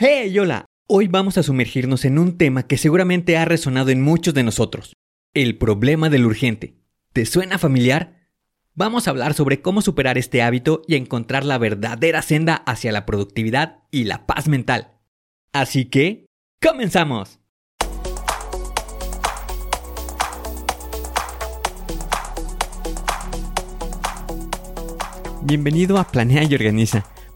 Hey, hola. Hoy vamos a sumergirnos en un tema que seguramente ha resonado en muchos de nosotros. El problema del urgente. ¿Te suena familiar? Vamos a hablar sobre cómo superar este hábito y encontrar la verdadera senda hacia la productividad y la paz mental. Así que, ¡comenzamos! Bienvenido a Planea y Organiza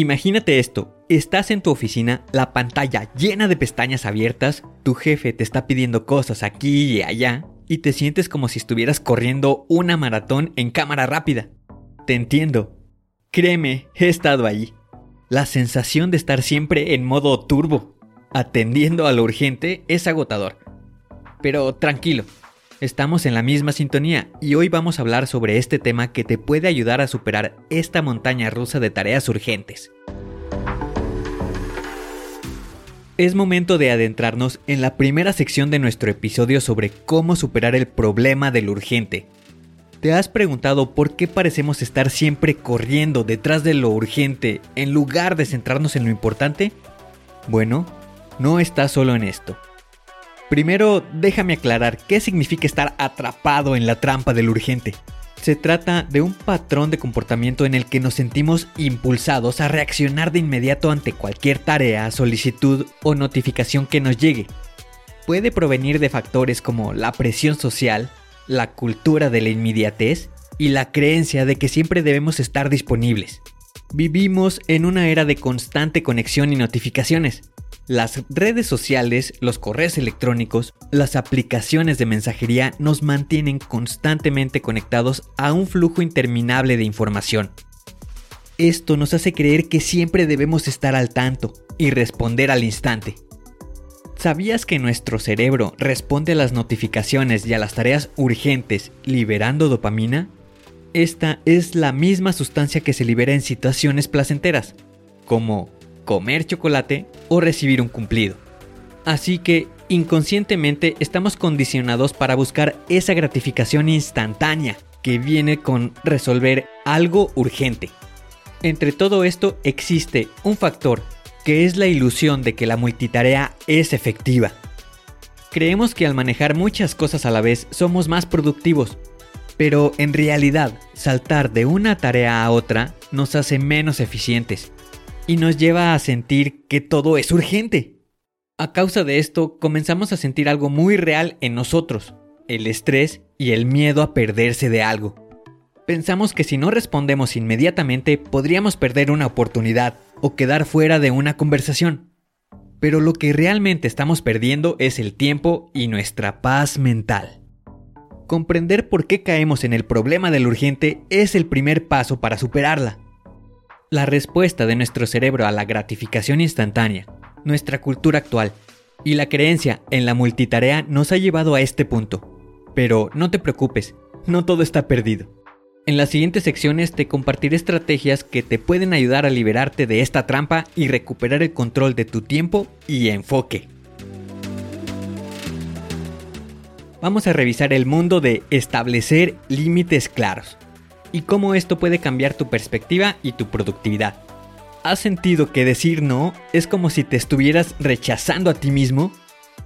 Imagínate esto, estás en tu oficina, la pantalla llena de pestañas abiertas, tu jefe te está pidiendo cosas aquí y allá, y te sientes como si estuvieras corriendo una maratón en cámara rápida. Te entiendo. Créeme, he estado ahí. La sensación de estar siempre en modo turbo, atendiendo a lo urgente, es agotador. Pero tranquilo, Estamos en la misma sintonía y hoy vamos a hablar sobre este tema que te puede ayudar a superar esta montaña rusa de tareas urgentes. Es momento de adentrarnos en la primera sección de nuestro episodio sobre cómo superar el problema del urgente. ¿Te has preguntado por qué parecemos estar siempre corriendo detrás de lo urgente en lugar de centrarnos en lo importante? Bueno, no estás solo en esto. Primero, déjame aclarar qué significa estar atrapado en la trampa del urgente. Se trata de un patrón de comportamiento en el que nos sentimos impulsados a reaccionar de inmediato ante cualquier tarea, solicitud o notificación que nos llegue. Puede provenir de factores como la presión social, la cultura de la inmediatez y la creencia de que siempre debemos estar disponibles. Vivimos en una era de constante conexión y notificaciones, las redes sociales, los correos electrónicos, las aplicaciones de mensajería nos mantienen constantemente conectados a un flujo interminable de información. Esto nos hace creer que siempre debemos estar al tanto y responder al instante. ¿Sabías que nuestro cerebro responde a las notificaciones y a las tareas urgentes liberando dopamina? Esta es la misma sustancia que se libera en situaciones placenteras, como comer chocolate o recibir un cumplido. Así que inconscientemente estamos condicionados para buscar esa gratificación instantánea que viene con resolver algo urgente. Entre todo esto existe un factor que es la ilusión de que la multitarea es efectiva. Creemos que al manejar muchas cosas a la vez somos más productivos, pero en realidad saltar de una tarea a otra nos hace menos eficientes y nos lleva a sentir que todo es urgente. A causa de esto, comenzamos a sentir algo muy real en nosotros, el estrés y el miedo a perderse de algo. Pensamos que si no respondemos inmediatamente podríamos perder una oportunidad o quedar fuera de una conversación. Pero lo que realmente estamos perdiendo es el tiempo y nuestra paz mental. Comprender por qué caemos en el problema del urgente es el primer paso para superarla. La respuesta de nuestro cerebro a la gratificación instantánea, nuestra cultura actual y la creencia en la multitarea nos ha llevado a este punto. Pero no te preocupes, no todo está perdido. En las siguientes secciones te compartiré estrategias que te pueden ayudar a liberarte de esta trampa y recuperar el control de tu tiempo y enfoque. Vamos a revisar el mundo de establecer límites claros y cómo esto puede cambiar tu perspectiva y tu productividad. ¿Has sentido que decir no es como si te estuvieras rechazando a ti mismo?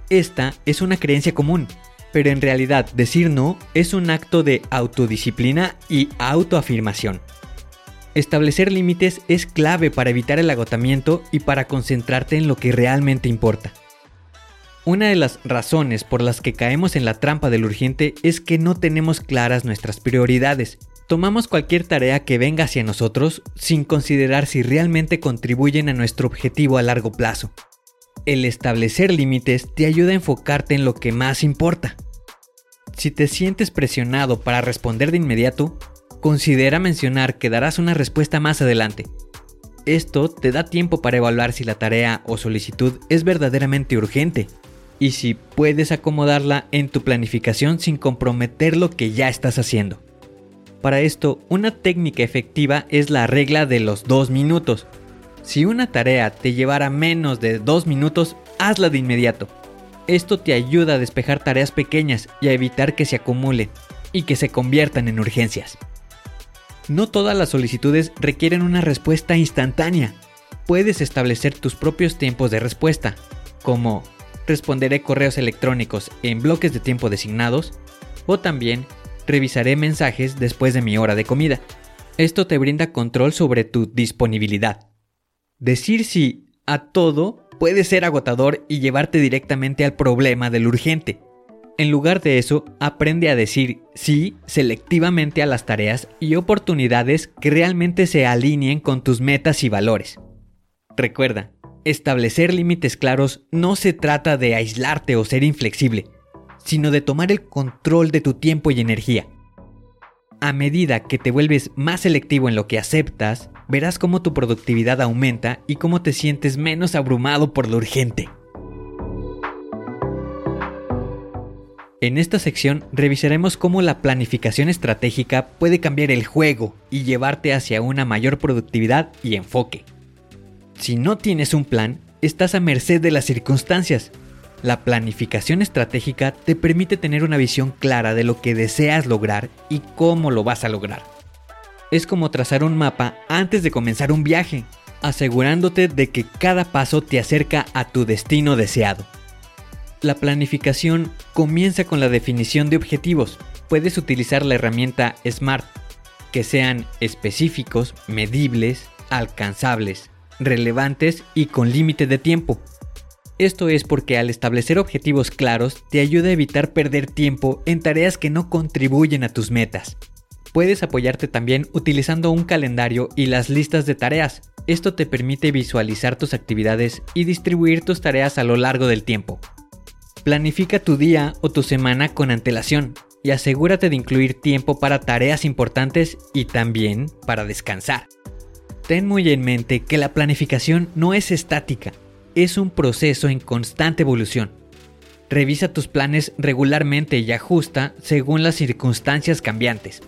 Esta es una creencia común. pero en realidad decir no es un acto de autodisciplina y autoafirmación. Establecer límites es clave para evitar el agotamiento y para concentrarte en lo que realmente importa. Una de las razones por las que caemos en la trampa del urgente es que no tenemos claras nuestras prioridades. Tomamos cualquier tarea que venga hacia nosotros sin considerar si realmente contribuyen a nuestro objetivo a largo plazo. El establecer límites te ayuda a enfocarte en lo que más importa. Si te sientes presionado para responder de inmediato, considera mencionar que darás una respuesta más adelante. Esto te da tiempo para evaluar si la tarea o solicitud es verdaderamente urgente y si puedes acomodarla en tu planificación sin comprometer lo que ya estás haciendo. Para esto, una técnica efectiva es la regla de los dos minutos. Si una tarea te llevara menos de dos minutos, hazla de inmediato. Esto te ayuda a despejar tareas pequeñas y a evitar que se acumulen y que se conviertan en urgencias. No todas las solicitudes requieren una respuesta instantánea. Puedes establecer tus propios tiempos de respuesta, como responderé correos electrónicos en bloques de tiempo designados o también revisaré mensajes después de mi hora de comida. Esto te brinda control sobre tu disponibilidad. Decir sí a todo puede ser agotador y llevarte directamente al problema del urgente. En lugar de eso, aprende a decir sí selectivamente a las tareas y oportunidades que realmente se alineen con tus metas y valores. Recuerda, establecer límites claros no se trata de aislarte o ser inflexible, sino de tomar el control de tu tiempo y energía. A medida que te vuelves más selectivo en lo que aceptas, verás cómo tu productividad aumenta y cómo te sientes menos abrumado por lo urgente. En esta sección revisaremos cómo la planificación estratégica puede cambiar el juego y llevarte hacia una mayor productividad y enfoque. Si no tienes un plan, estás a merced de las circunstancias. La planificación estratégica te permite tener una visión clara de lo que deseas lograr y cómo lo vas a lograr es como trazar un mapa antes de comenzar un viaje, asegurándote de que cada paso te acerca a tu destino deseado. La planificación comienza con la definición de objetivos. Puedes utilizar la herramienta SMART, que sean específicos, medibles, alcanzables, relevantes y con límite de tiempo. Esto es porque al establecer objetivos claros te ayuda a evitar perder tiempo en tareas que no contribuyen a tus metas. Puedes apoyarte también utilizando un calendario y las listas de tareas. Esto te permite visualizar tus actividades y distribuir tus tareas a lo largo del tiempo. Planifica tu día o tu semana con antelación y asegúrate de incluir tiempo para tareas importantes y también para descansar. Ten muy en mente que la planificación no es estática, es un proceso en constante evolución. Revisa tus planes regularmente y ajusta según las circunstancias cambiantes.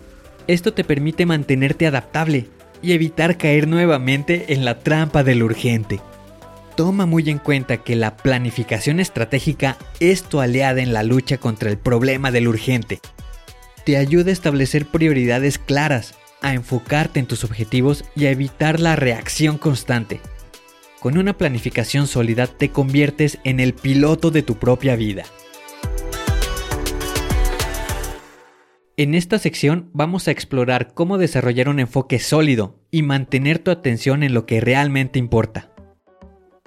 Esto te permite mantenerte adaptable y evitar caer nuevamente en la trampa del urgente. Toma muy en cuenta que la planificación estratégica es tu aliada en la lucha contra el problema del urgente. Te ayuda a establecer prioridades claras, a enfocarte en tus objetivos y a evitar la reacción constante. Con una planificación sólida te conviertes en el piloto de tu propia vida. En esta sección vamos a explorar cómo desarrollar un enfoque sólido y mantener tu atención en lo que realmente importa.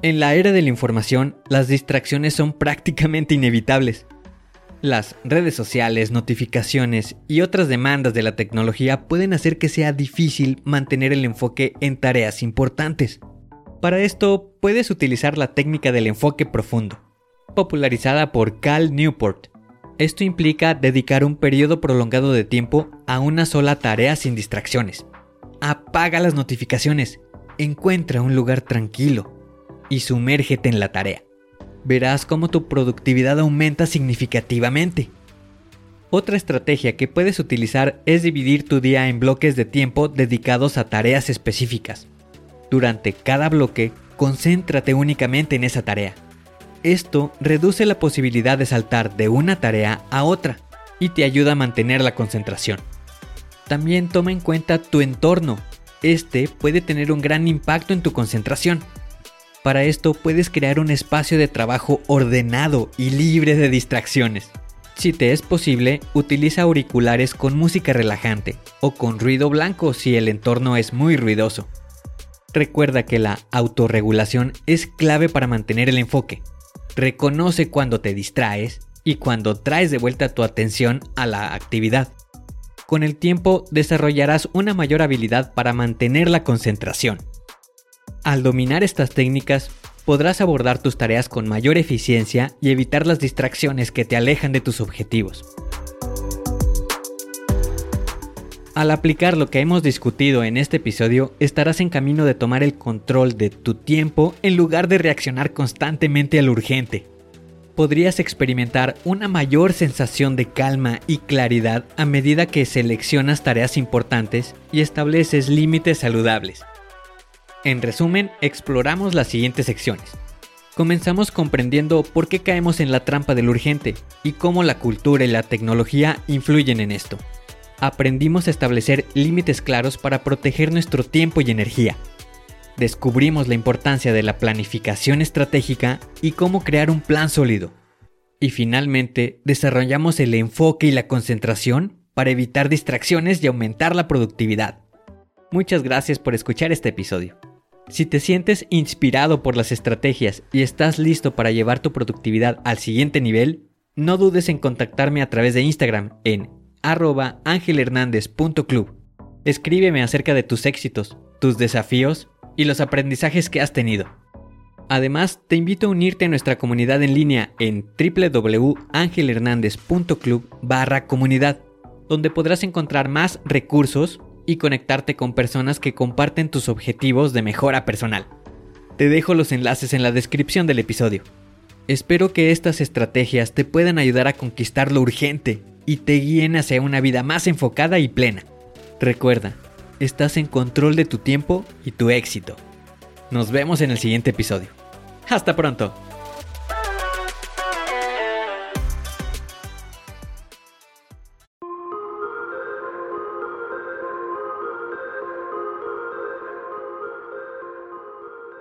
En la era de la información, las distracciones son prácticamente inevitables. Las redes sociales, notificaciones y otras demandas de la tecnología pueden hacer que sea difícil mantener el enfoque en tareas importantes. Para esto puedes utilizar la técnica del enfoque profundo, popularizada por Cal Newport esto implica dedicar un periodo prolongado de tiempo a una sola tarea sin distracciones. Apaga las notificaciones, encuentra un lugar tranquilo y sumérgete en la tarea. Verás cómo tu productividad aumenta significativamente. Otra estrategia que puedes utilizar es dividir tu día en bloques de tiempo dedicados a tareas específicas. Durante cada bloque, concéntrate únicamente en esa tarea esto reduce la posibilidad de saltar de una tarea a otra y te ayuda a mantener la concentración. También toma en cuenta tu entorno. Este puede tener un gran impacto en tu concentración. Para esto puedes crear un espacio de trabajo ordenado y libre de distracciones. Si te es posible, utiliza auriculares con música relajante o con ruido blanco si el entorno es muy ruidoso. Recuerda que la autorregulación es clave para mantener el enfoque. Reconoce cuando te distraes y cuando traes de vuelta tu atención a la actividad. Con el tiempo desarrollarás una mayor habilidad para mantener la concentración. Al dominar estas técnicas, podrás abordar tus tareas con mayor eficiencia y evitar las distracciones que te alejan de tus objetivos. Al aplicar lo que hemos discutido en este episodio, estarás en camino de tomar el control de tu tiempo en lugar de reaccionar constantemente a lo urgente. Podrías experimentar una mayor sensación de calma y claridad a medida que seleccionas tareas importantes y estableces límites saludables. En resumen, exploramos las siguientes secciones. Comenzamos comprendiendo por qué caemos en la trampa del urgente y cómo la cultura y la tecnología influyen en esto aprendimos a establecer límites claros para proteger nuestro tiempo y energía. Descubrimos la importancia de la planificación estratégica y cómo crear un plan sólido. Y finalmente, desarrollamos el enfoque y la concentración para evitar distracciones y aumentar la productividad. Muchas gracias por escuchar este episodio. Si te sientes inspirado por las estrategias y estás listo para llevar tu productividad al siguiente nivel, no dudes en contactarme a través de Instagram en arroba angelhernandez.club. Escríbeme acerca de tus éxitos, tus desafíos y los aprendizajes que has tenido. Además, te invito a unirte a nuestra comunidad en línea en www.angelhernandez.club barra comunidad, donde podrás encontrar más recursos y conectarte con personas que comparten tus objetivos de mejora personal. Te dejo los enlaces en la descripción del episodio. Espero que estas estrategias te puedan ayudar a conquistar lo urgente y te guíen hacia una vida más enfocada y plena. Recuerda, estás en control de tu tiempo y tu éxito. Nos vemos en el siguiente episodio. Hasta pronto.